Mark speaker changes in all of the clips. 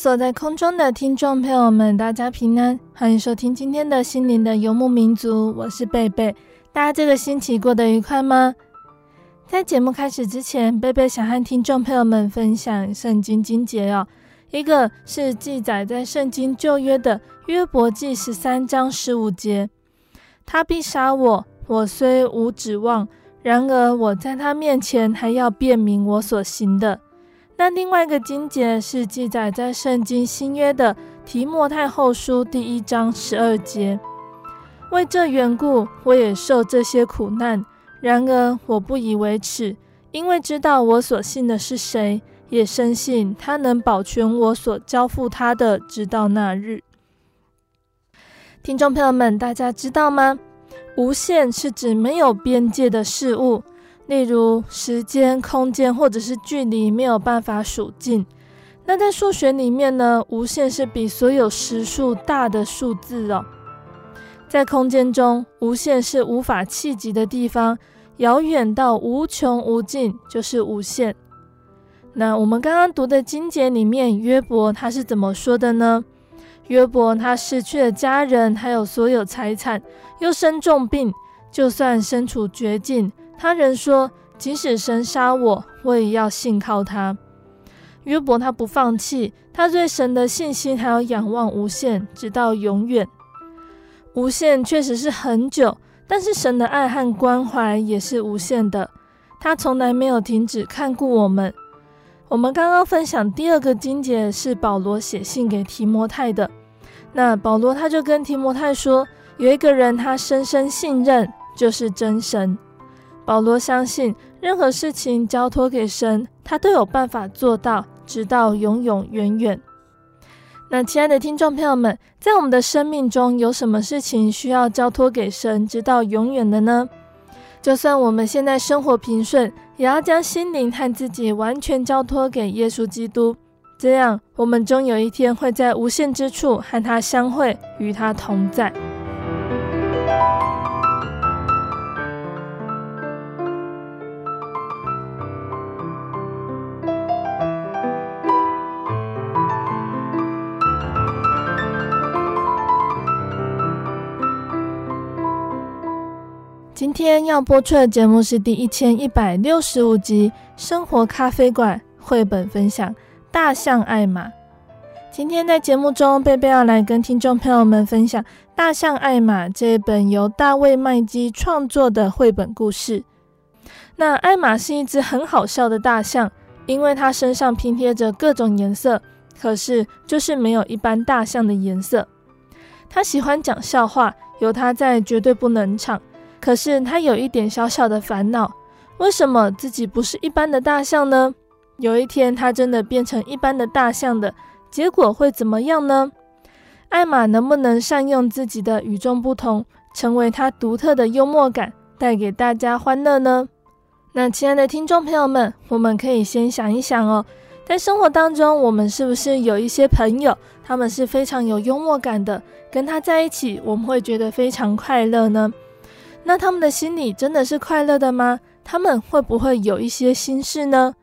Speaker 1: 所在空中的听众朋友们，大家平安，欢迎收听今天的心灵的游牧民族，我是贝贝。大家这个星期过得愉快吗？在节目开始之前，贝贝想和听众朋友们分享圣经经节哦，一个是记载在圣经旧约的约伯记十三章十五节，他必杀我，我虽无指望，然而我在他面前还要辩明我所行的。那另外一个经节是记载在圣经新约的提摩太后书第一章十二节，为这缘故，我也受这些苦难，然而我不以为耻，因为知道我所信的是谁，也深信他能保全我所交付他的，直到那日。听众朋友们，大家知道吗？无限是指没有边界的事物。例如时间、空间或者是距离没有办法数尽。那在数学里面呢，无限是比所有实数大的数字哦。在空间中，无限是无法企及的地方，遥远到无穷无尽就是无限。那我们刚刚读的经节里面，约伯他是怎么说的呢？约伯他失去了家人，还有所有财产，又生重病，就算身处绝境。他人说：“即使神杀我，我也要信靠他。”约伯他不放弃，他对神的信心还要仰望无限，直到永远。无限确实是很久，但是神的爱和关怀也是无限的。他从来没有停止看顾我们。我们刚刚分享第二个经节是保罗写信给提摩太的。那保罗他就跟提摩太说：“有一个人他深深信任，就是真神。”保罗相信，任何事情交托给神，他都有办法做到，直到永永远远。那亲爱的听众朋友们，在我们的生命中，有什么事情需要交托给神，直到永远的呢？就算我们现在生活平顺，也要将心灵和自己完全交托给耶稣基督，这样我们终有一天会在无限之处和他相会，与他同在。今天要播出的节目是第一千一百六十五集《生活咖啡馆》绘本分享《大象艾玛》。今天在节目中，贝贝要来跟听众朋友们分享《大象艾玛》这一本由大卫麦基创作的绘本故事。那艾玛是一只很好笑的大象，因为它身上拼贴着各种颜色，可是就是没有一般大象的颜色。它喜欢讲笑话，有它在绝对不能唱。可是他有一点小小的烦恼，为什么自己不是一般的大象呢？有一天他真的变成一般的大象的结果会怎么样呢？艾玛能不能善用自己的与众不同，成为他独特的幽默感，带给大家欢乐呢？那亲爱的听众朋友们，我们可以先想一想哦，在生活当中，我们是不是有一些朋友，他们是非常有幽默感的，跟他在一起，我们会觉得非常快乐呢？那他们的心里真的是快乐的吗？他们会不会有一些心事呢？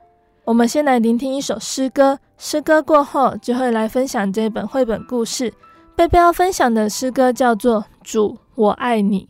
Speaker 1: 我们先来聆听一首诗歌，诗歌过后就会来分享这本绘本故事。贝贝要分享的诗歌叫做《主，我爱你》。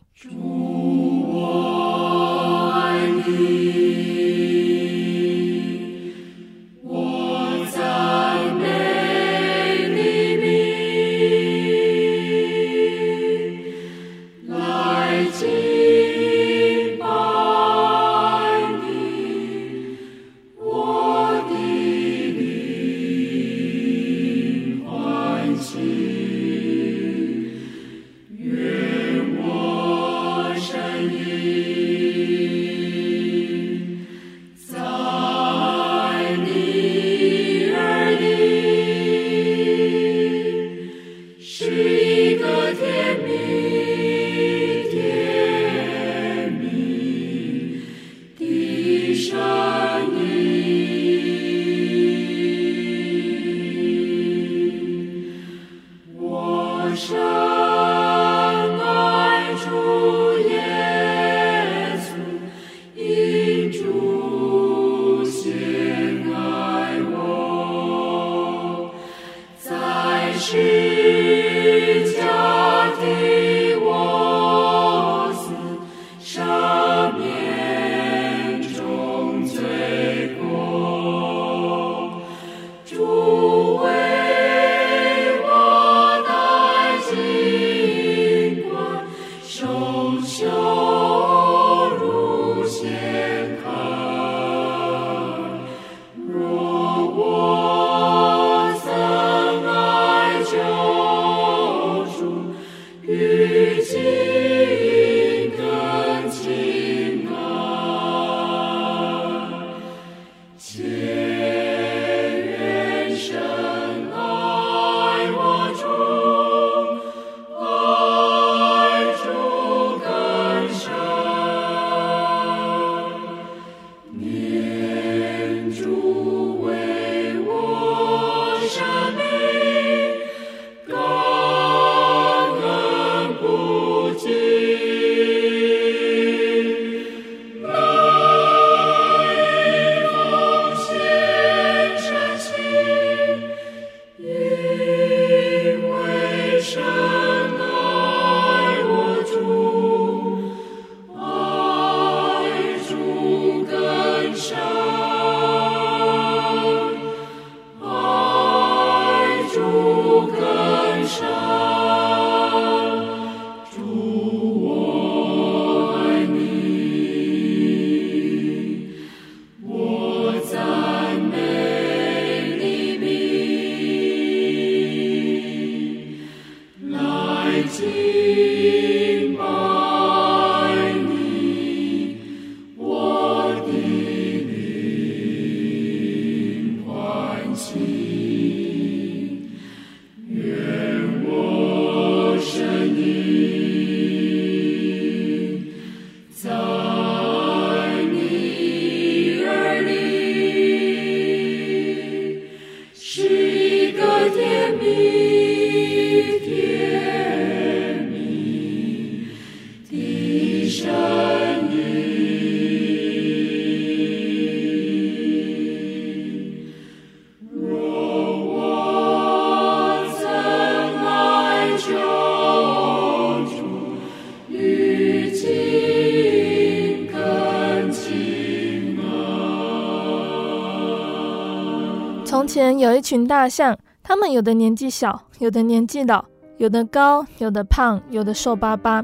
Speaker 1: 从前有一群大象，它们有的年纪小，有的年纪老，有的高，有的胖，有的瘦巴巴。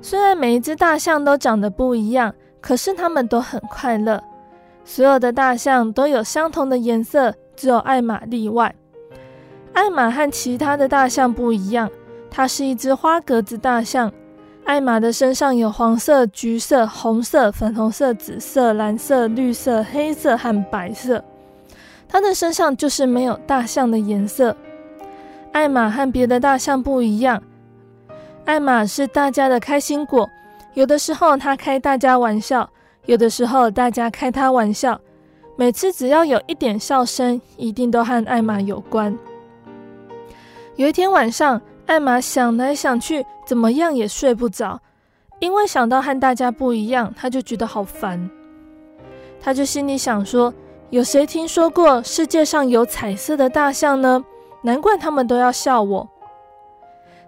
Speaker 1: 虽然每一只大象都长得不一样，可是它们都很快乐。所有的大象都有相同的颜色，只有艾玛例外。艾玛和其他的大象不一样，它是一只花格子大象。艾玛的身上有黄色、橘色、红色、粉红色、紫色、蓝色、绿色、黑色和白色。它的身上就是没有大象的颜色。艾玛和别的大象不一样，艾玛是大家的开心果。有的时候他开大家玩笑，有的时候大家开他玩笑。每次只要有一点笑声，一定都和艾玛有关。有一天晚上，艾玛想来想去，怎么样也睡不着，因为想到和大家不一样，他就觉得好烦。他就心里想说。有谁听说过世界上有彩色的大象呢？难怪他们都要笑我。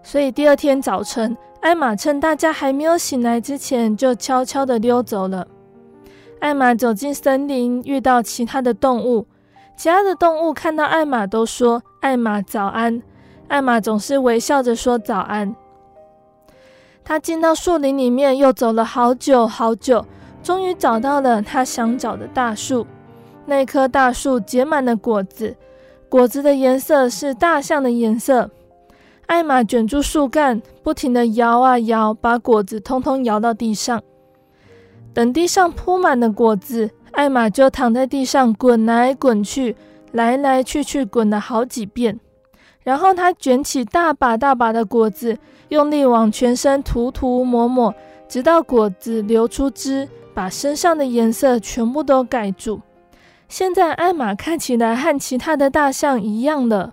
Speaker 1: 所以第二天早晨，艾玛趁大家还没有醒来之前，就悄悄地溜走了。艾玛走进森林，遇到其他的动物，其他的动物看到艾玛都说：“艾玛早安。”艾玛总是微笑着说：“早安。”她进到树林里面，又走了好久好久，终于找到了她想找的大树。那棵大树结满了果子，果子的颜色是大象的颜色。艾玛卷住树干，不停地摇啊摇，把果子通通摇到地上。等地上铺满了果子，艾玛就躺在地上滚来滚去，来来去去滚了好几遍。然后她卷起大把大把的果子，用力往全身涂涂抹抹，直到果子流出汁，把身上的颜色全部都盖住。现在艾玛看起来和其他的大象一样了。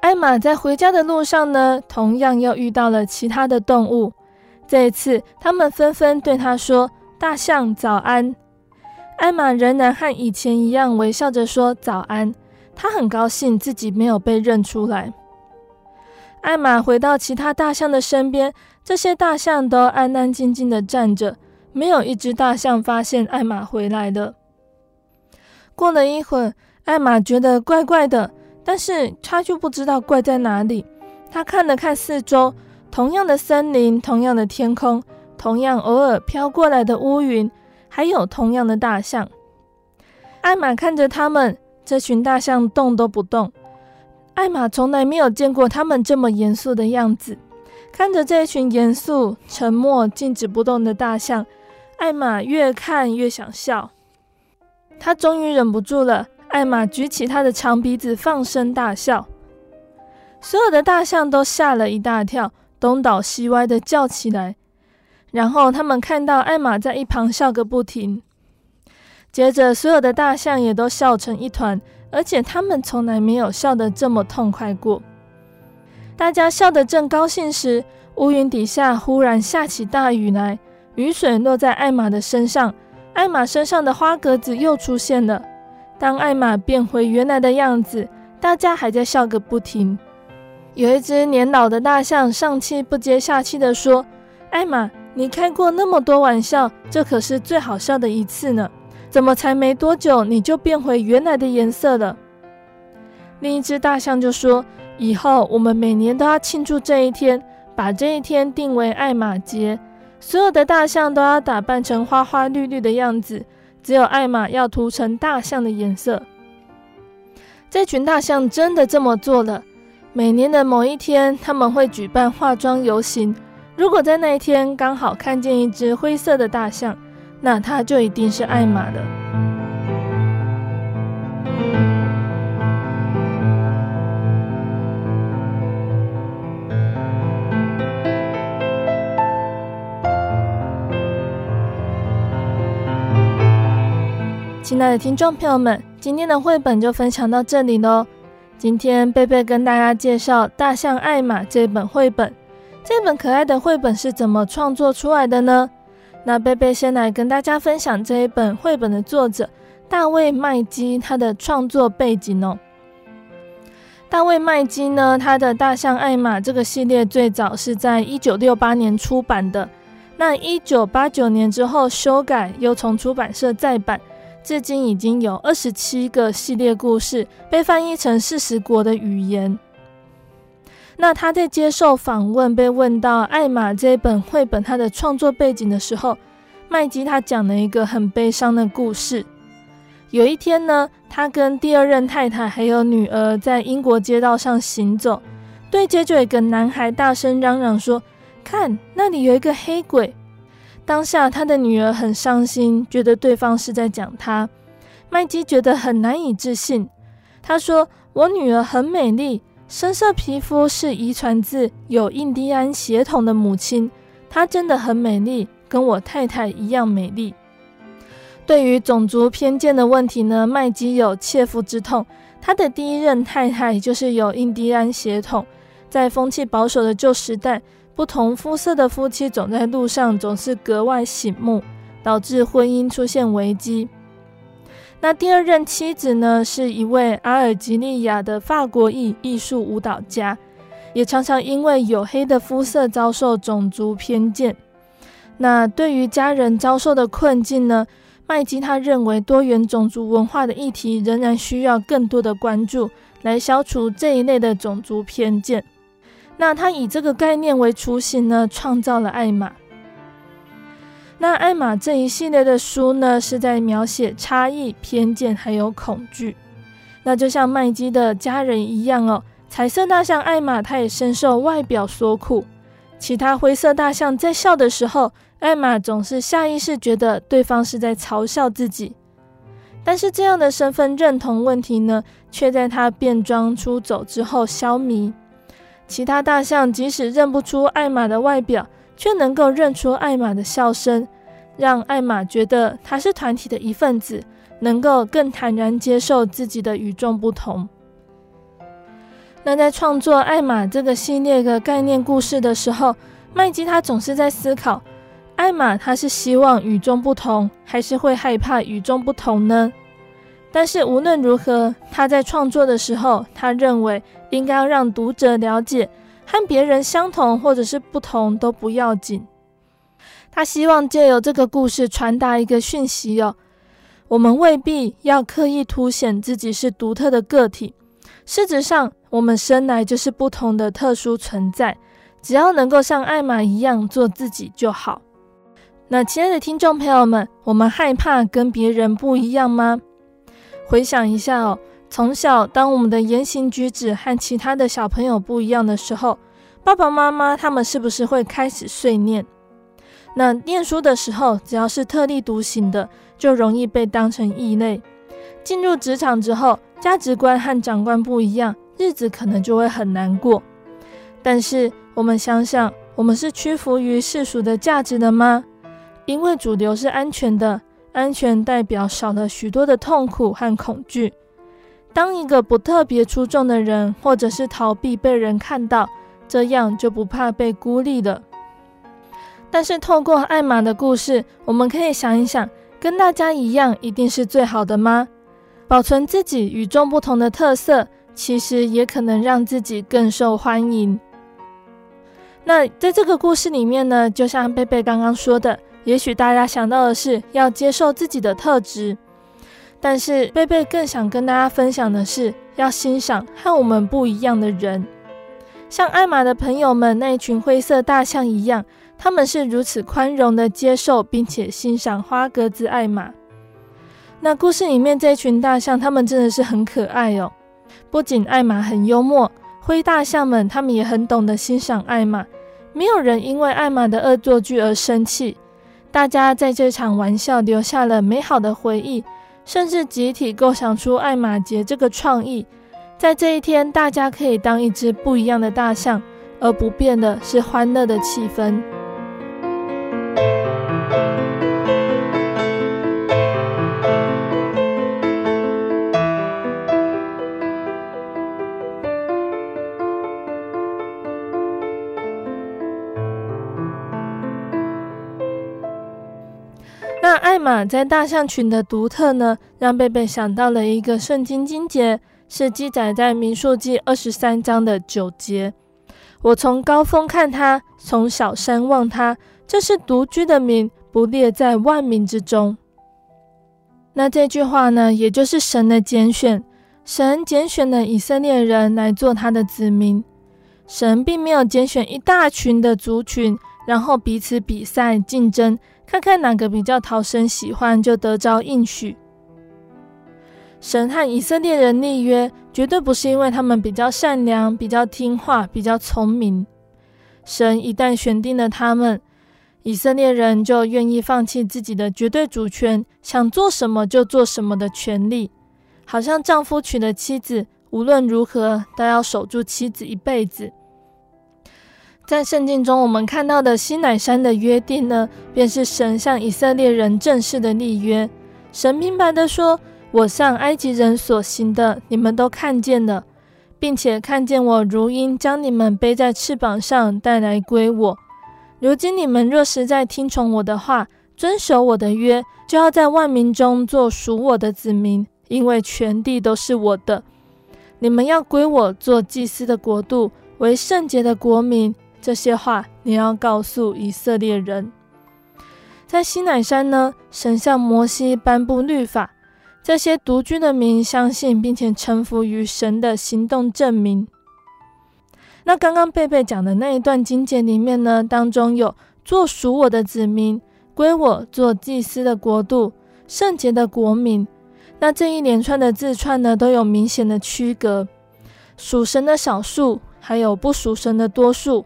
Speaker 1: 艾玛在回家的路上呢，同样又遇到了其他的动物。这一次，他们纷纷对她说：“大象早安。”艾玛仍然和以前一样微笑着说：“早安。”她很高兴自己没有被认出来。艾玛回到其他大象的身边，这些大象都安安静静的站着，没有一只大象发现艾玛回来了。过了一会儿，艾玛觉得怪怪的，但是她就不知道怪在哪里。她看了看四周，同样的森林，同样的天空，同样偶尔飘过来的乌云，还有同样的大象。艾玛看着他们，这群大象动都不动。艾玛从来没有见过他们这么严肃的样子。看着这群严肃、沉默、静止不动的大象，艾玛越看越想笑。他终于忍不住了，艾玛举起他的长鼻子，放声大笑。所有的大象都吓了一大跳，东倒西歪的叫起来。然后他们看到艾玛在一旁笑个不停。接着，所有的大象也都笑成一团，而且他们从来没有笑得这么痛快过。大家笑得正高兴时，乌云底下忽然下起大雨来，雨水落在艾玛的身上。艾玛身上的花格子又出现了。当艾玛变回原来的样子，大家还在笑个不停。有一只年老的大象上气不接下气地说：“艾玛，你开过那么多玩笑，这可是最好笑的一次呢。怎么才没多久你就变回原来的颜色了？”另一只大象就说：“以后我们每年都要庆祝这一天，把这一天定为艾玛节。”所有的大象都要打扮成花花绿绿的样子，只有艾玛要涂成大象的颜色。这群大象真的这么做了。每年的某一天，他们会举办化妆游行。如果在那一天刚好看见一只灰色的大象，那它就一定是艾玛的。亲爱的听众朋友们，今天的绘本就分享到这里喽。今天贝贝跟大家介绍《大象艾玛》这本绘本。这本可爱的绘本是怎么创作出来的呢？那贝贝先来跟大家分享这一本绘本的作者大卫麦基他的创作背景哦。大卫麦基呢，他的《大象艾玛》这个系列最早是在一九六八年出版的，那一九八九年之后修改，又从出版社再版。至今已经有二十七个系列故事被翻译成四十国的语言。那他在接受访问，被问到《艾玛》这本绘本他的创作背景的时候，麦基他讲了一个很悲伤的故事。有一天呢，他跟第二任太太还有女儿在英国街道上行走，对街就有一个男孩大声嚷嚷说：“看，那里有一个黑鬼。”当下，他的女儿很伤心，觉得对方是在讲她。麦基觉得很难以置信。他说：“我女儿很美丽，深色皮肤是遗传自有印第安血统的母亲。她真的很美丽，跟我太太一样美丽。”对于种族偏见的问题呢，麦基有切肤之痛。他的第一任太太就是有印第安血统，在风气保守的旧时代。不同肤色的夫妻走在路上总是格外醒目，导致婚姻出现危机。那第二任妻子呢，是一位阿尔及利亚的法国裔艺术舞蹈家，也常常因为黝黑的肤色遭受种族偏见。那对于家人遭受的困境呢，麦基他认为多元种族文化的议题仍然需要更多的关注，来消除这一类的种族偏见。那他以这个概念为雏形呢，创造了艾玛。那艾玛这一系列的书呢，是在描写差异、偏见还有恐惧。那就像麦基的家人一样哦，彩色大象艾玛，他也深受外表所苦。其他灰色大象在笑的时候，艾玛总是下意识觉得对方是在嘲笑自己。但是这样的身份认同问题呢，却在她变装出走之后消弭。其他大象即使认不出艾玛的外表，却能够认出艾玛的笑声，让艾玛觉得她是团体的一份子，能够更坦然接受自己的与众不同。那在创作艾玛这个系列的概念故事的时候，麦基他总是在思考：艾玛他是希望与众不同，还是会害怕与众不同呢？但是无论如何，他在创作的时候，他认为应该要让读者了解。和别人相同或者是不同都不要紧。他希望借由这个故事传达一个讯息哦，我们未必要刻意凸显自己是独特的个体。事实上，我们生来就是不同的特殊存在，只要能够像艾玛一样做自己就好。那亲爱的听众朋友们，我们害怕跟别人不一样吗？回想一下哦。从小，当我们的言行举止和其他的小朋友不一样的时候，爸爸妈妈他们是不是会开始碎念？那念书的时候，只要是特立独行的，就容易被当成异类。进入职场之后，价值观和长官不一样，日子可能就会很难过。但是我们想想，我们是屈服于世俗的价值的吗？因为主流是安全的，安全代表少了许多的痛苦和恐惧。当一个不特别出众的人，或者是逃避被人看到，这样就不怕被孤立了。但是透过艾玛的故事，我们可以想一想，跟大家一样一定是最好的吗？保存自己与众不同的特色，其实也可能让自己更受欢迎。那在这个故事里面呢，就像贝贝刚刚说的，也许大家想到的是要接受自己的特质。但是贝贝更想跟大家分享的是，要欣赏和我们不一样的人，像艾玛的朋友们那一群灰色大象一样，他们是如此宽容的接受并且欣赏花格子艾玛。那故事里面这群大象，他们真的是很可爱哦。不仅艾玛很幽默，灰大象们他们也很懂得欣赏艾玛，没有人因为艾玛的恶作剧而生气，大家在这场玩笑留下了美好的回忆。甚至集体构想出艾玛节这个创意，在这一天，大家可以当一只不一样的大象，而不变的是欢乐的气氛。马在大象群的独特呢，让贝贝想到了一个圣经经节，是记载在民数记二十三章的九节。我从高峰看他，从小山望他，这是独居的民，不列在万民之中。那这句话呢，也就是神的拣选，神拣选了以色列人来做他的子民。神并没有拣选一大群的族群，然后彼此比赛竞争。看看哪个比较讨神喜欢，就得着应许。神和以色列人立约，绝对不是因为他们比较善良、比较听话、比较聪明。神一旦选定了他们，以色列人就愿意放弃自己的绝对主权，想做什么就做什么的权利。好像丈夫娶了妻子，无论如何都要守住妻子一辈子。在圣经中，我们看到的西乃山的约定呢，便是神向以色列人正式的立约。神明白地说：“我向埃及人所行的，你们都看见了，并且看见我如鹰将你们背在翅膀上带来归我。如今你们若实在听从我的话，遵守我的约，就要在万民中做属我的子民，因为全地都是我的。你们要归我做祭司的国度，为圣洁的国民。这些话你要告诉以色列人。在西乃山呢，神向摩西颁布律法，这些独居的民相信并且臣服于神的行动证明。那刚刚贝贝讲的那一段经节里面呢，当中有做属我的子民，归我做祭司的国度，圣洁的国民。那这一连串的字串呢，都有明显的区隔，属神的少数，还有不属神的多数。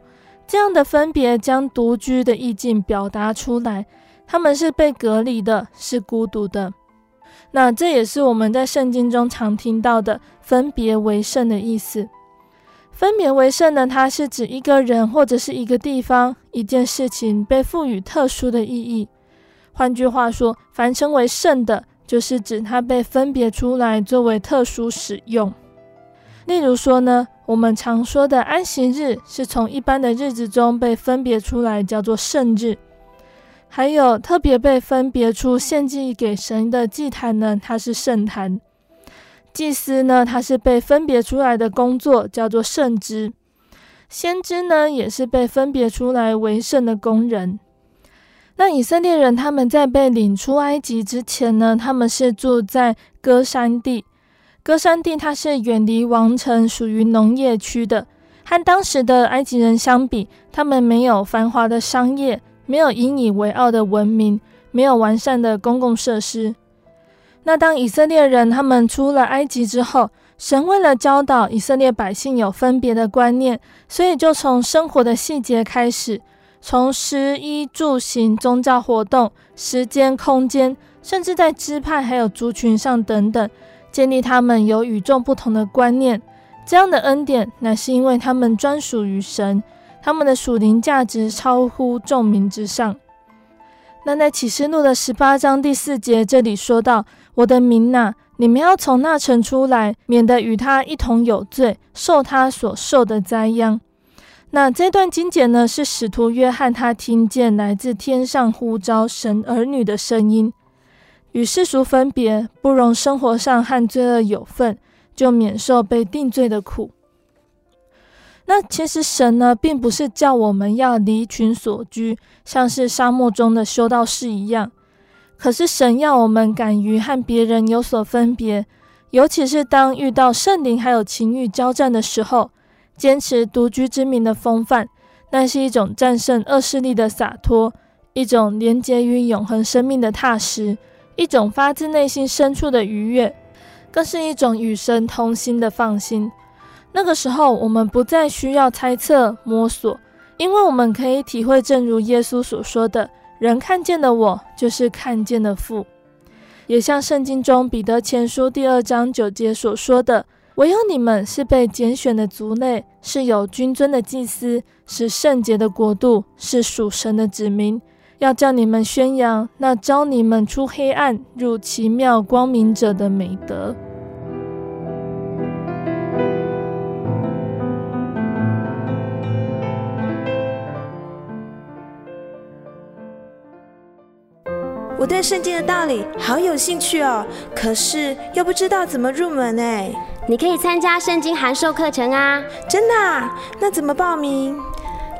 Speaker 1: 这样的分别将独居的意境表达出来，他们是被隔离的，是孤独的。那这也是我们在圣经中常听到的“分别为圣”的意思。分别为圣呢，它是指一个人或者是一个地方、一件事情被赋予特殊的意义。换句话说，凡称为圣的，就是指它被分别出来作为特殊使用。例如说呢，我们常说的安息日是从一般的日子中被分别出来，叫做圣日；还有特别被分别出献祭给神的祭坛呢，它是圣坛；祭司呢，他是被分别出来的工作，叫做圣职；先知呢，也是被分别出来为圣的工人。那以色列人他们在被领出埃及之前呢，他们是住在歌山地。歌山地，它是远离王城，属于农业区的。和当时的埃及人相比，他们没有繁华的商业，没有引以为傲的文明，没有完善的公共设施。那当以色列人他们出了埃及之后，神为了教导以色列百姓有分别的观念，所以就从生活的细节开始，从食衣住行、宗教活动、时间、空间，甚至在支派还有族群上等等。建立他们有与众不同的观念，这样的恩典乃是因为他们专属于神，他们的属灵价值超乎众民之上。那在启示录的十八章第四节这里说到：“我的民哪，你们要从那城出来，免得与他一同有罪，受他所受的灾殃。”那这段经简呢，是使徒约翰他听见来自天上呼召神儿女的声音。与世俗分别，不容生活上和罪恶有份，就免受被定罪的苦。那其实神呢，并不是叫我们要离群索居，像是沙漠中的修道士一样。可是神要我们敢于和别人有所分别，尤其是当遇到圣灵还有情欲交战的时候，坚持独居之民的风范，那是一种战胜恶势力的洒脱，一种连结于永恒生命的踏实。一种发自内心深处的愉悦，更是一种与神同心的放心。那个时候，我们不再需要猜测摸索，因为我们可以体会，正如耶稣所说的：“人看见的我，就是看见的父。”也像圣经中彼得前书第二章九节所说的：“唯有你们是被拣选的族类，是有君尊的祭司，是圣洁的国度，是属神的子民。”要叫你们宣扬那招你们出黑暗入奇妙光明者的美德。
Speaker 2: 我对圣经的道理好有兴趣哦，可是又不知道怎么入门哎。
Speaker 3: 你可以参加圣经函授课程啊！
Speaker 2: 真的啊？那怎么报名？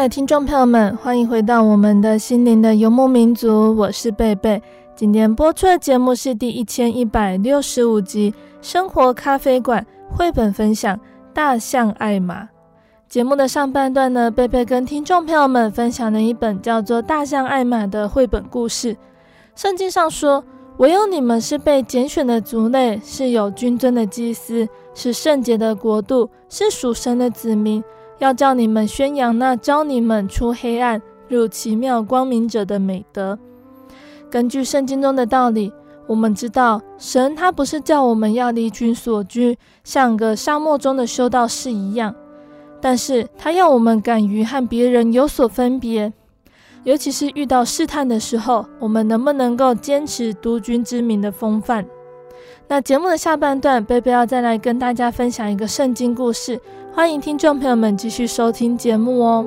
Speaker 1: 爱的听众朋友们，欢迎回到我们的心灵的游牧民族，我是贝贝。今天播出的节目是第一千一百六十五集《生活咖啡馆》绘本分享《大象艾玛》。节目的上半段呢，贝贝跟听众朋友们分享了一本叫做《大象艾玛》的绘本故事。圣经上说：“唯有你们是被拣选的族类，是有君尊的祭司，是圣洁的国度，是属神的子民。”要叫你们宣扬那教你们出黑暗入奇妙光明者的美德。根据圣经中的道理，我们知道神他不是叫我们要离群索居，像个沙漠中的修道士一样，但是他要我们敢于和别人有所分别。尤其是遇到试探的时候，我们能不能够坚持独居之名的风范？那节目的下半段，贝贝要再来跟大家分享一个圣经故事。欢迎听众朋友们继续收听节目哦。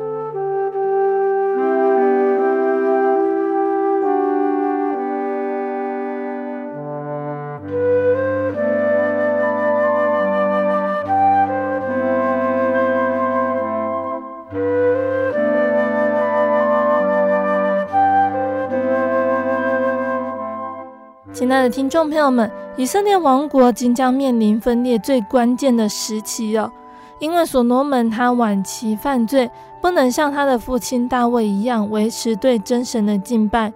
Speaker 1: 亲爱的听众朋友们，以色列王国即将面临分裂最关键的时期哦。因为所罗门他晚期犯罪，不能像他的父亲大卫一样维持对真神的敬拜，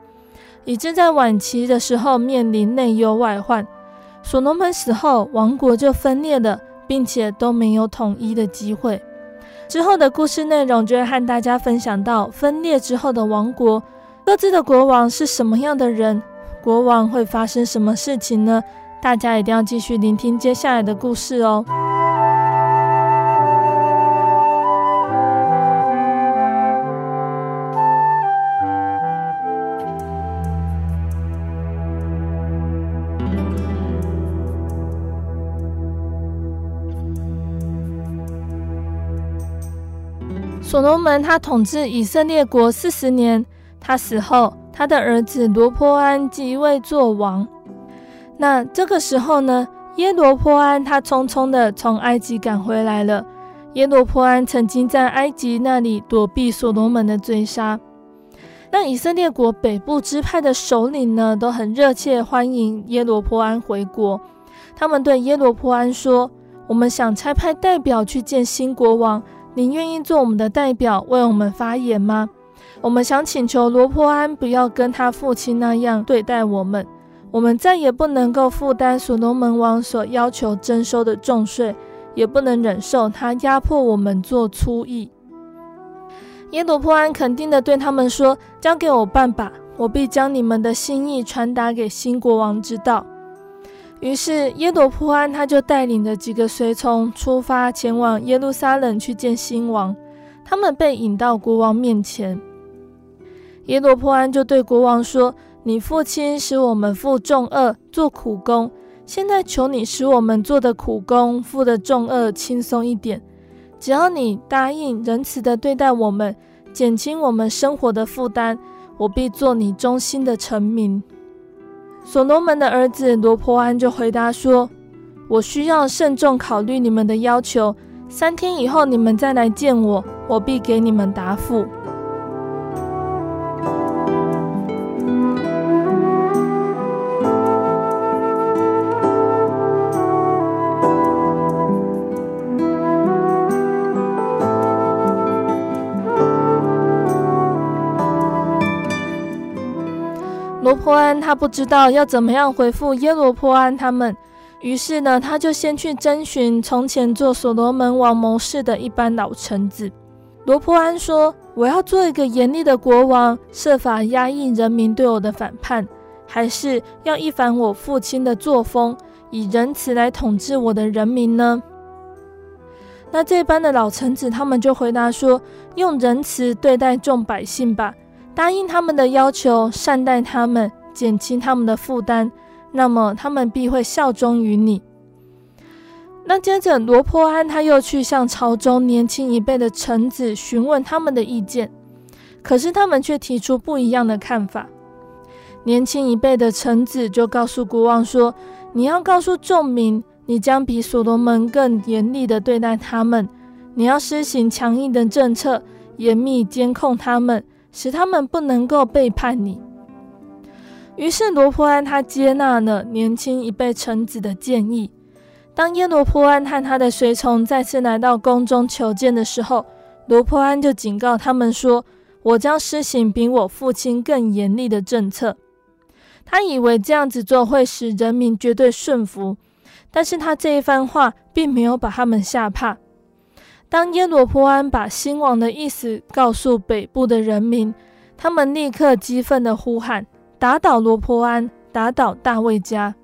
Speaker 1: 以致在晚期的时候面临内忧外患。所罗门死后，王国就分裂了，并且都没有统一的机会。之后的故事内容就会和大家分享到分裂之后的王国，各自的国王是什么样的人，国王会发生什么事情呢？大家一定要继续聆听接下来的故事哦。所罗门他统治以色列国四十年，他死后，他的儿子罗波安即位做王。那这个时候呢，耶罗波安他匆匆的从埃及赶回来了。耶罗波安曾经在埃及那里躲避所罗门的追杀。那以色列国北部支派的首领呢，都很热切欢迎耶罗波安回国。他们对耶罗波安说：“我们想差派代表去见新国王。”您愿意做我们的代表，为我们发言吗？我们想请求罗波安不要跟他父亲那样对待我们。我们再也不能够负担所罗门王所要求征收的重税，也不能忍受他压迫我们做粗役。耶罗波安肯定地对他们说：“交给我办吧，我必将你们的心意传达给新国王知道。”于是耶罗波安他就带领着几个随从出发，前往耶路撒冷去见新王。他们被引到国王面前，耶罗波安就对国王说：“你父亲使我们负重轭，做苦工，现在求你使我们做的苦工、负的重轭轻松一点。只要你答应仁慈地对待我们，减轻我们生活的负担，我必做你忠心的臣民。”所罗门的儿子罗波安就回答说：“我需要慎重考虑你们的要求，三天以后你们再来见我，我必给你们答复。”罗波安他不知道要怎么样回复耶罗波安他们，于是呢，他就先去征询从前做所罗门王谋士的一班老臣子。罗波安说：“我要做一个严厉的国王，设法压抑人民对我的反叛，还是要一反我父亲的作风，以仁慈来统治我的人民呢？”那这班的老臣子他们就回答说：“用仁慈对待众百姓吧。”答应他们的要求，善待他们，减轻他们的负担，那么他们必会效忠于你。那接着，罗波安他又去向朝中年轻一辈的臣子询问他们的意见，可是他们却提出不一样的看法。年轻一辈的臣子就告诉国王说：“你要告诉众民，你将比所罗门更严厉地对待他们，你要施行强硬的政策，严密监控他们。”使他们不能够背叛你。于是罗波安他接纳了年轻一辈臣子的建议。当耶罗坡安和他的随从再次来到宫中求见的时候，罗波安就警告他们说：“我将施行比我父亲更严厉的政策。”他以为这样子做会使人民绝对顺服，但是他这一番话并没有把他们吓怕。当耶罗波安把新王的意思告诉北部的人民，他们立刻激愤地呼喊：“打倒罗波安，打倒大卫家！”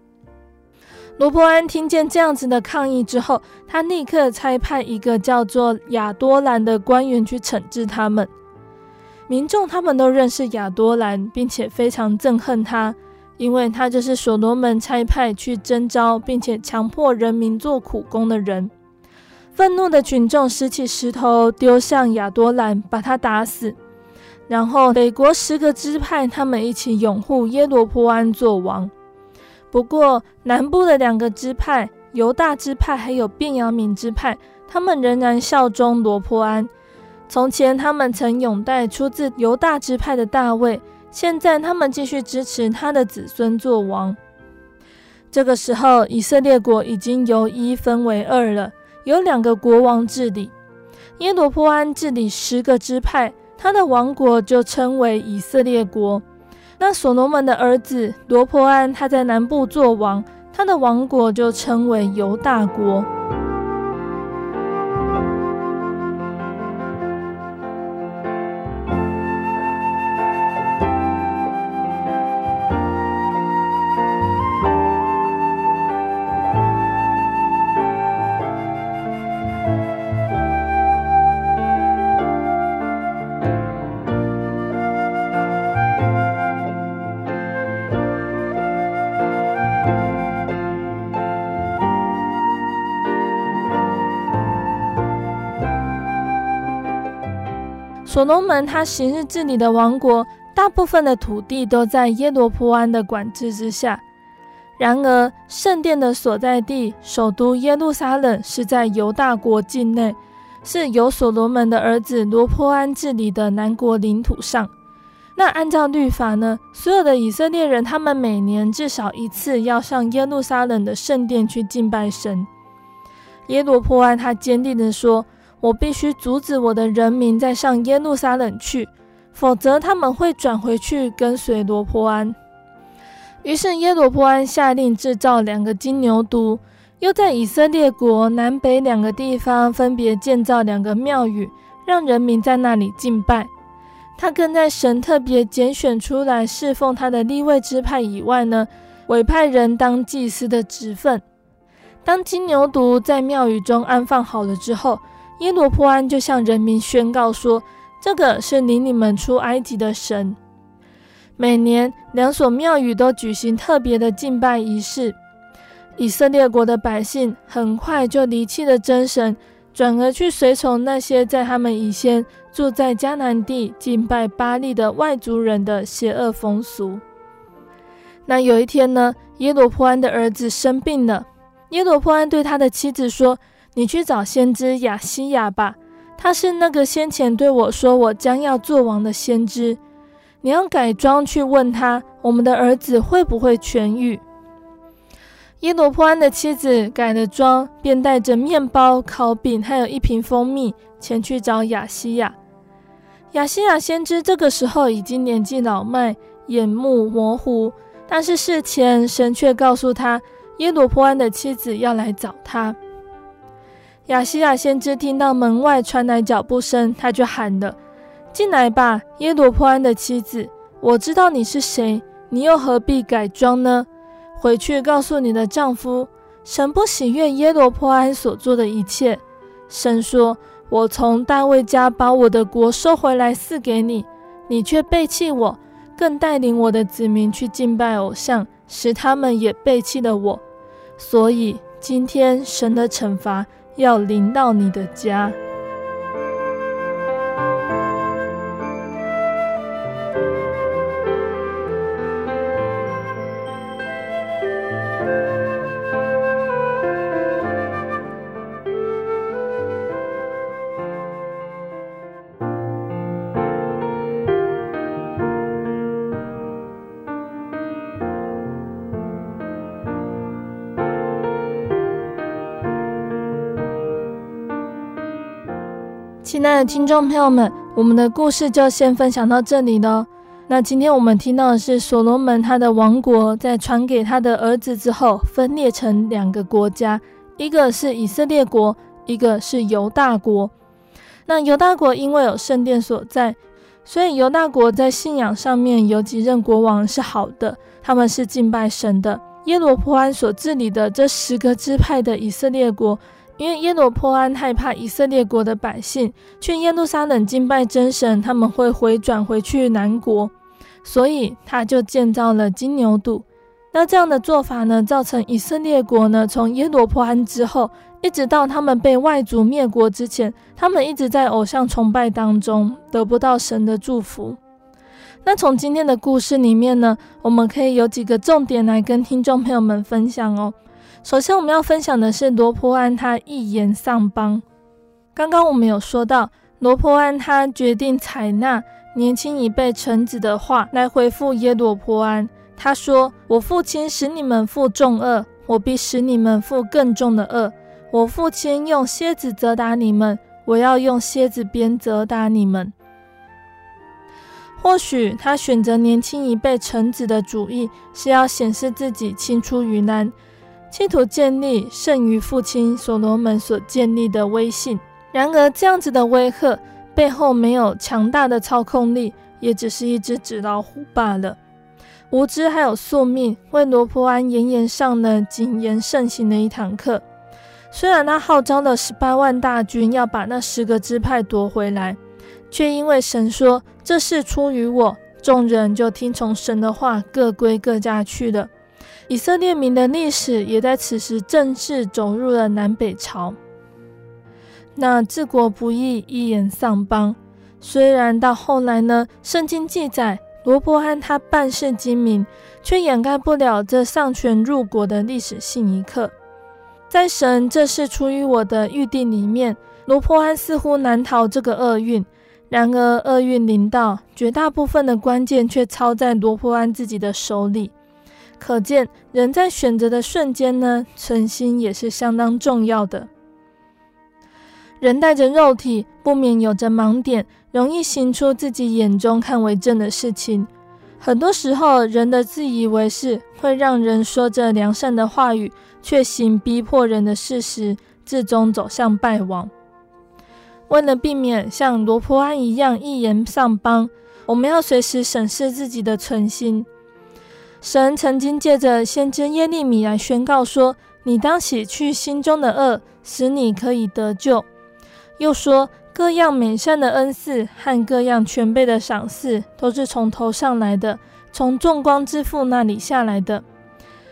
Speaker 1: 罗波安听见这样子的抗议之后，他立刻差派一个叫做亚多兰的官员去惩治他们。民众他们都认识亚多兰，并且非常憎恨他，因为他就是所罗门差派去征召并且强迫人民做苦工的人。愤怒的群众拾起石头丢向亚多兰，把他打死。然后北国十个支派，他们一起拥护耶罗波安做王。不过南部的两个支派，犹大支派还有便雅悯支派，他们仍然效忠罗波安。从前他们曾拥戴出自犹大支派的大卫，现在他们继续支持他的子孙做王。这个时候，以色列国已经由一分为二了。有两个国王治理，耶罗波安治理十个支派，他的王国就称为以色列国。那所罗门的儿子罗波安，他在南部做王，他的王国就称为犹大国。所罗门他昔日治理的王国，大部分的土地都在耶罗波安的管制之下。然而，圣殿的所在地首都耶路撒冷是在犹大国境内，是由所罗门的儿子罗波安治理的南国领土上。那按照律法呢，所有的以色列人他们每年至少一次要上耶路撒冷的圣殿去敬拜神。耶罗波安他坚定地说。我必须阻止我的人民再上耶路撒冷去，否则他们会转回去跟随罗波安。于是耶罗波安下令制造两个金牛犊，又在以色列国南北两个地方分别建造两个庙宇，让人民在那里敬拜。他更在神特别拣选出来侍奉他的立位支派以外呢，委派人当祭司的职分。当金牛犊在庙宇中安放好了之后，耶罗波安就向人民宣告说：“这个是领你们出埃及的神。”每年两所庙宇都举行特别的敬拜仪式。以色列国的百姓很快就离弃了真神，转而去随从那些在他们以前住在迦南地敬拜巴力的外族人的邪恶风俗。那有一天呢，耶罗波安的儿子生病了，耶罗波安对他的妻子说：“你去找先知亚西亚吧，他是那个先前对我说我将要做王的先知。你要改装去问他，我们的儿子会不会痊愈？”耶罗波安的妻子改了装，便带着面包、烤饼，还有一瓶蜂蜜，前去找亚西亚。亚西亚先知这个时候已经年纪老迈，眼目模糊，但是事前神却告诉他，耶罗波安的妻子要来找他。亚西亚先知听到门外传来脚步声，他就喊了：“进来吧，耶罗波安的妻子，我知道你是谁，你又何必改装呢？”回去告诉你的丈夫，神不喜悦耶罗波安所做的一切。神说：“我从大卫家把我的国收回来赐给你，你却背弃我，更带领我的子民去敬拜偶像，使他们也背弃了我。所以今天神的惩罚要临到你的家。”爱的听众朋友们，我们的故事就先分享到这里了。那今天我们听到的是所罗门他的王国在传给他的儿子之后，分裂成两个国家，一个是以色列国，一个是犹大国。那犹大国因为有圣殿所在，所以犹大国在信仰上面有几任国王是好的，他们是敬拜神的。耶罗波安所治理的这十个支派的以色列国。因为耶罗波安害怕以色列国的百姓去耶路撒冷敬拜真神，他们会回转回去南国，所以他就建造了金牛犊。那这样的做法呢，造成以色列国呢，从耶罗波安之后，一直到他们被外族灭国之前，他们一直在偶像崇拜当中得不到神的祝福。那从今天的故事里面呢，我们可以有几个重点来跟听众朋友们分享哦。首先，我们要分享的是罗波安他一言丧邦。刚刚我们有说到，罗波安他决定采纳年轻一辈臣子的话来回复耶罗波安。他说：“我父亲使你们负重恶，我必使你们负更重的恶。我父亲用蝎子责打你们，我要用蝎子鞭责打你们。”或许他选择年轻一辈臣子的主意，是要显示自己青出于蓝。企图建立胜于父亲所罗门所建立的威信。然而，这样子的威吓背后没有强大的操控力，也只是一只纸老虎罢了。无知还有宿命，为罗波安严严上了谨言慎行的一堂课。虽然他号召了十八万大军要把那十个支派夺回来，却因为神说这是出于我，众人就听从神的话，各归各家去了。以色列民的历史也在此时正式走入了南北朝。那治国不易，一言丧邦。虽然到后来呢，圣经记载罗波安他办事精明，却掩盖不了这丧权入国的历史性一刻。在神这是出于我的预定里面，罗波安似乎难逃这个厄运。然而厄运临到，绝大部分的关键却操在罗波安自己的手里。可见，人在选择的瞬间呢，存心也是相当重要的。人带着肉体，不免有着盲点，容易行出自己眼中看为正的事情。很多时候，人的自以为是，会让人说着良善的话语，却行逼迫人的事实，最终走向败亡。为了避免像罗波安一样一言上邦，我们要随时审视自己的存心。神曾经借着先知耶利米来宣告说：“你当洗去心中的恶，使你可以得救。”又说：“各样美善的恩赐和各样全备的赏赐，都是从头上来的，从众光之父那里下来的。”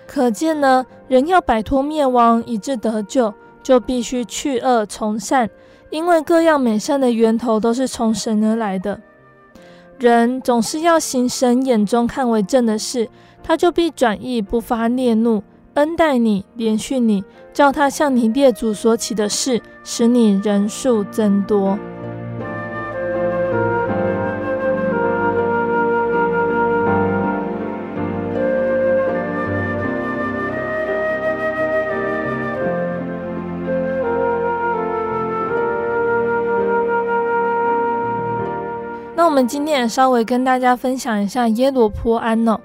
Speaker 1: 可见呢，人要摆脱灭亡以致得救，就必须去恶从善，因为各样美善的源头都是从神而来的。人总是要行神眼中看为正的事，他就必转意不发烈怒，恩待你，怜恤你，叫他向你列祖所起的事，使你人数增多。那我们今天也稍微跟大家分享一下耶罗波安哦。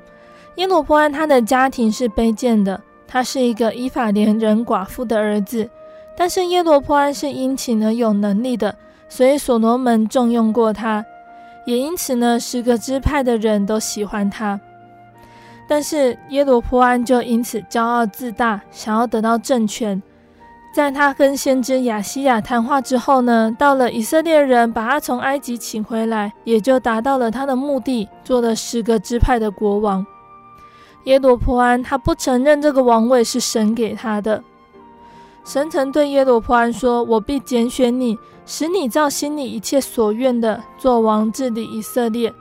Speaker 1: 耶罗波安他的家庭是卑贱的，他是一个以法连人寡妇的儿子。但是耶罗波安是殷勤而有能力的，所以所罗门重用过他，也因此呢，十个支派的人都喜欢他。但是耶罗波安就因此骄傲自大，想要得到政权。在他跟先知亚西亚谈话之后呢，到了以色列人把他从埃及请回来，也就达到了他的目的，做了十个支派的国王。耶罗波安他不承认这个王位是神给他的。神曾对耶罗波安说：“我必拣选你，使你照心里一切所愿的做王治理以色列。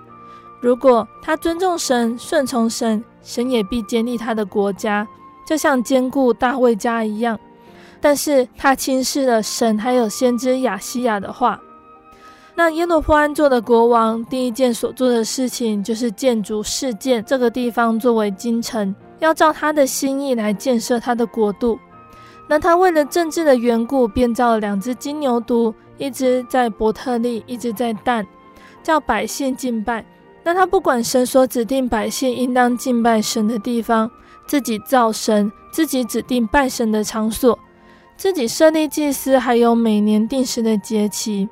Speaker 1: 如果他尊重神，顺从神，神也必建立他的国家，就像坚固大卫家一样。”但是他轻视了神还有先知亚西亚的话。那耶罗波安做的国王，第一件所做的事情就是建筑示剑这个地方作为京城，要照他的心意来建设他的国度。那他为了政治的缘故，便造了两只金牛犊，一只在伯特利，一只在但，叫百姓敬拜。那他不管神所指定百姓应当敬拜神的地方，自己造神，自己指定拜神的场所。自己设立祭司，还有每年定时的节期。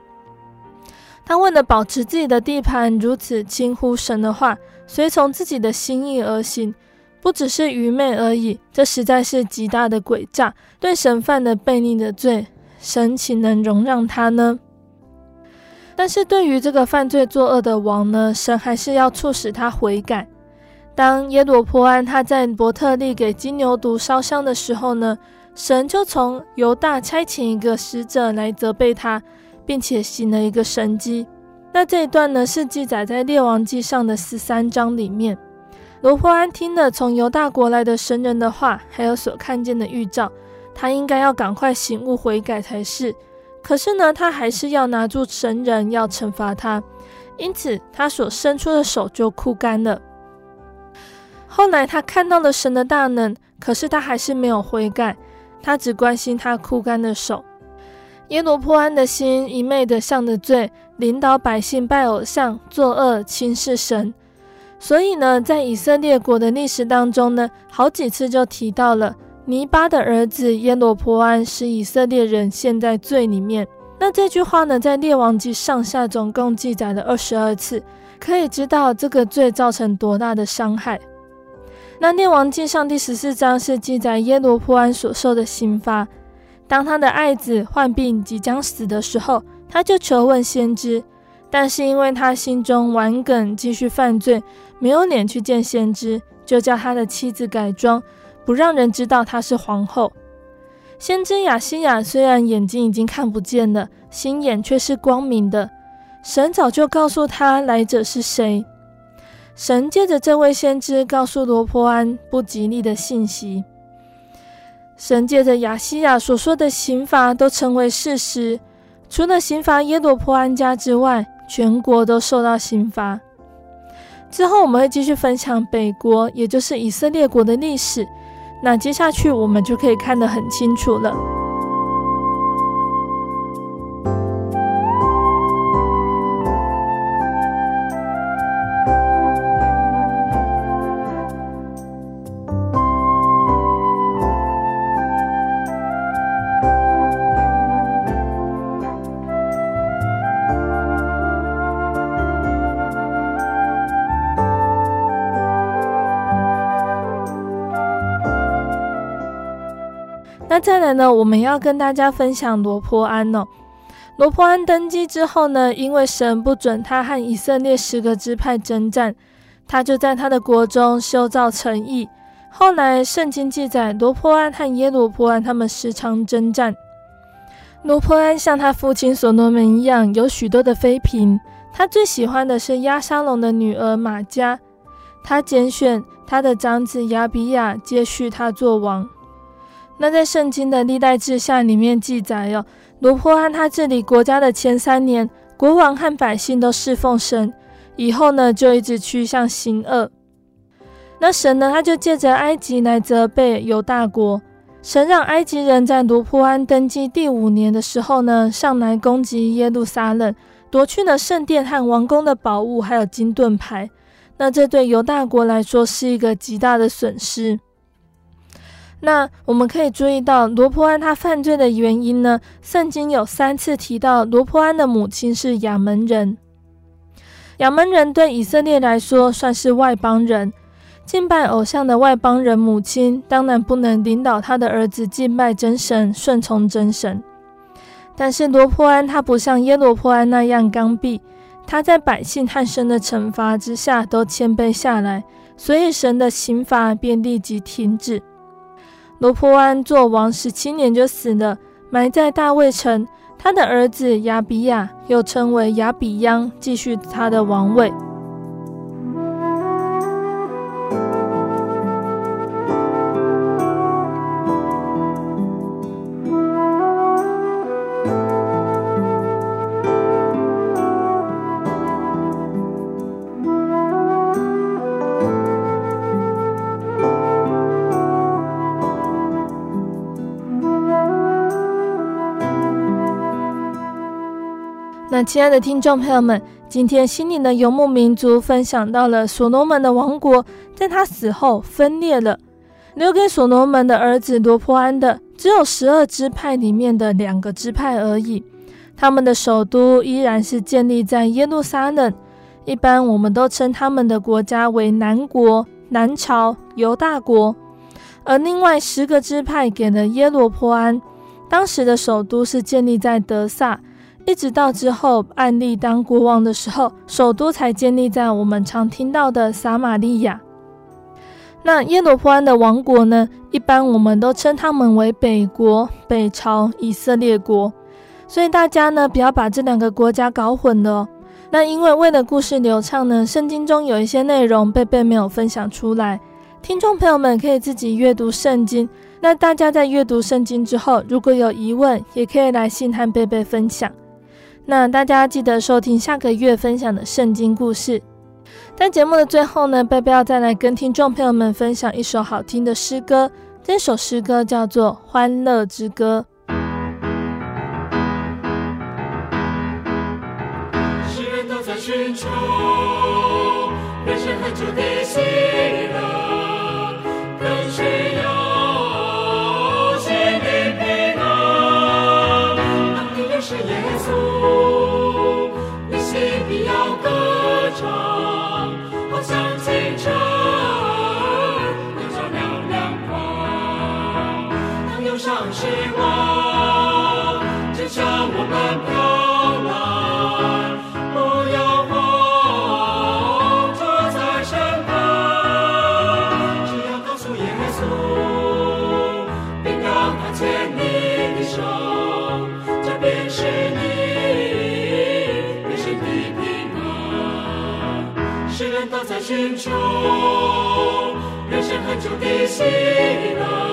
Speaker 1: 他为了保持自己的地盘，如此轻忽神的话，随从自己的心意而行，不只是愚昧而已，这实在是极大的诡诈，对神犯了悖逆的罪。神岂能容让他呢？但是对于这个犯罪作恶的王呢，神还是要促使他悔改。当耶罗波安他在伯特利给金牛犊烧香的时候呢，神就从犹大差遣一个使者来责备他，并且行了一个神迹。那这一段呢，是记载在列王记上的十三章里面。罗波安听了从犹大国来的神人的话，还有所看见的预兆，他应该要赶快醒悟悔改才是。可是呢，他还是要拿住神人，要惩罚他。因此，他所伸出的手就枯干了。后来，他看到了神的大能，可是他还是没有悔改。他只关心他枯干的手。耶罗波安的心一昧地向着罪，领导百姓拜偶像、作恶、轻视神。所以呢，在以色列国的历史当中呢，好几次就提到了尼巴的儿子耶罗波安使以色列人陷在罪里面。那这句话呢，在列王记上下总共记载了二十二次，可以知道这个罪造成多大的伤害。那列王记上第十四章是记载耶罗波安所受的刑罚。当他的爱子患病即将死的时候，他就求问先知，但是因为他心中顽梗，继续犯罪，没有脸去见先知，就叫他的妻子改装，不让人知道他是皇后。先知雅西亚虽然眼睛已经看不见了，心眼却是光明的。神早就告诉他来者是谁。神借着这位先知告诉罗波安不吉利的信息。神借着亚西亚所说的刑罚都成为事实，除了刑罚耶罗波安家之外，全国都受到刑罚。之后我们会继续分享北国，也就是以色列国的历史。那接下去我们就可以看得很清楚了。来呢，我们要跟大家分享罗波安哦。罗波安登基之后呢，因为神不准他和以色列十个支派征战，他就在他的国中修造城邑。后来圣经记载，罗波安和耶罗波安他们时常征战。罗波安像他父亲所罗门一样，有许多的妃嫔。他最喜欢的是亚沙龙的女儿玛迦。他拣选他的长子亚比亚接续他做王。那在圣经的历代志下里面记载哦，罗波安他治理国家的前三年，国王和百姓都侍奉神，以后呢就一直趋向行恶。那神呢，他就借着埃及来责备犹大国。神让埃及人在罗波安登基第五年的时候呢，上来攻击耶路撒冷，夺去了圣殿和王宫的宝物，还有金盾牌。那这对犹大国来说是一个极大的损失。那我们可以注意到，罗波安他犯罪的原因呢，圣经有三次提到罗波安的母亲是亚门人。亚门人对以色列来说算是外邦人。敬拜偶像的外邦人母亲，当然不能领导他的儿子敬拜真神、顺从真神。但是罗波安他不像耶罗波安那样刚愎，他在百姓和神的惩罚之下都谦卑下来，所以神的刑罚便立即停止。罗坡安做王十七年就死了，埋在大卫城。他的儿子亚比亚又称为亚比央，继续他的王位。那亲爱的听众朋友们，今天心灵的游牧民族分享到了所罗门的王国，在他死后分裂了，留给所罗门的儿子罗波安的只有十二支派里面的两个支派而已。他们的首都依然是建立在耶路撒冷，一般我们都称他们的国家为南国、南朝、犹大国。而另外十个支派给了耶罗波安，当时的首都是建立在德撒。一直到之后，暗利当国王的时候，首都才建立在我们常听到的撒玛利亚。那耶罗波安的王国呢？一般我们都称他们为北国、北朝、以色列国。所以大家呢，不要把这两个国家搞混了哦。那因为为了故事流畅呢，圣经中有一些内容贝贝没有分享出来，听众朋友们可以自己阅读圣经。那大家在阅读圣经之后，如果有疑问，也可以来信和贝贝分享。那大家记得收听下个月分享的圣经故事。在节目的最后呢，贝贝要再来跟听众朋友们分享一首好听的诗歌。这首诗歌叫做《欢乐之歌》。
Speaker 4: 世人都在寻求，人生很久的生这便是你人生的平安世人大在寻求人生很久的希望。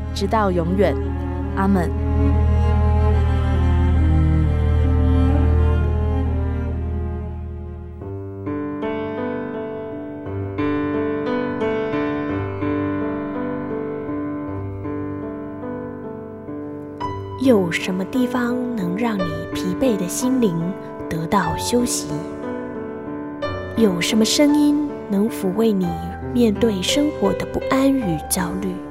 Speaker 5: 直到永远。阿
Speaker 6: 门。有什么地方能让你疲惫的心灵得到休息？有什么声音能抚慰你面对生活的不安与焦虑？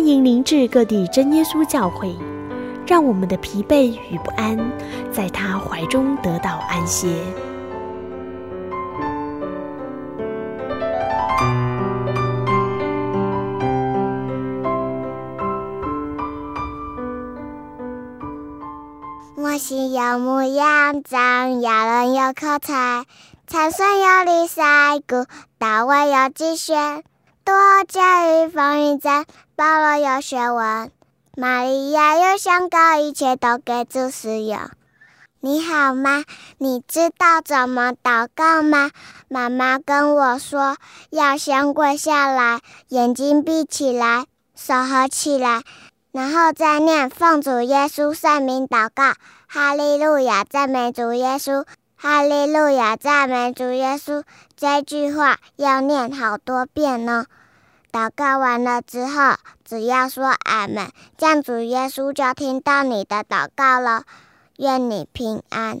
Speaker 6: 欢迎您至各地真耶稣教会，让我们的疲惫与不安，在他怀中得到安歇。
Speaker 7: 我心有模样长，羊人有口才，参孙有力赛鼓，大卫有击弦，多加与风云战，保罗有学问，玛利亚又香膏，一切都给主使用。你好吗？你知道怎么祷告吗？妈妈跟我说，要先跪下来，眼睛闭起来，手合起来。然后再念奉主耶稣圣名祷告，哈利路亚，赞美主耶稣，哈利路亚，赞美主耶稣。这句话要念好多遍呢。祷告完了之后，只要说俺们，这样主耶稣就听到你的祷告了。愿你平安。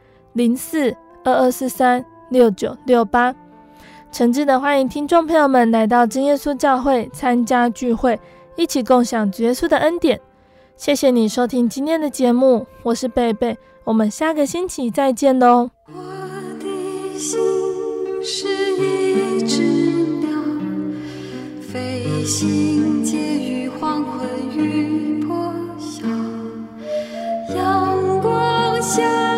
Speaker 1: 零四二二四三六九六八。诚挚的欢迎听众朋友们来到真耶稣教会参加聚会，一起共享主耶稣的恩典。谢谢你收听今天的节目，我是贝贝，我们下个星期再见喽。
Speaker 8: 我的心是一只鸟，飞行结于黄昏雨破晓，阳光下。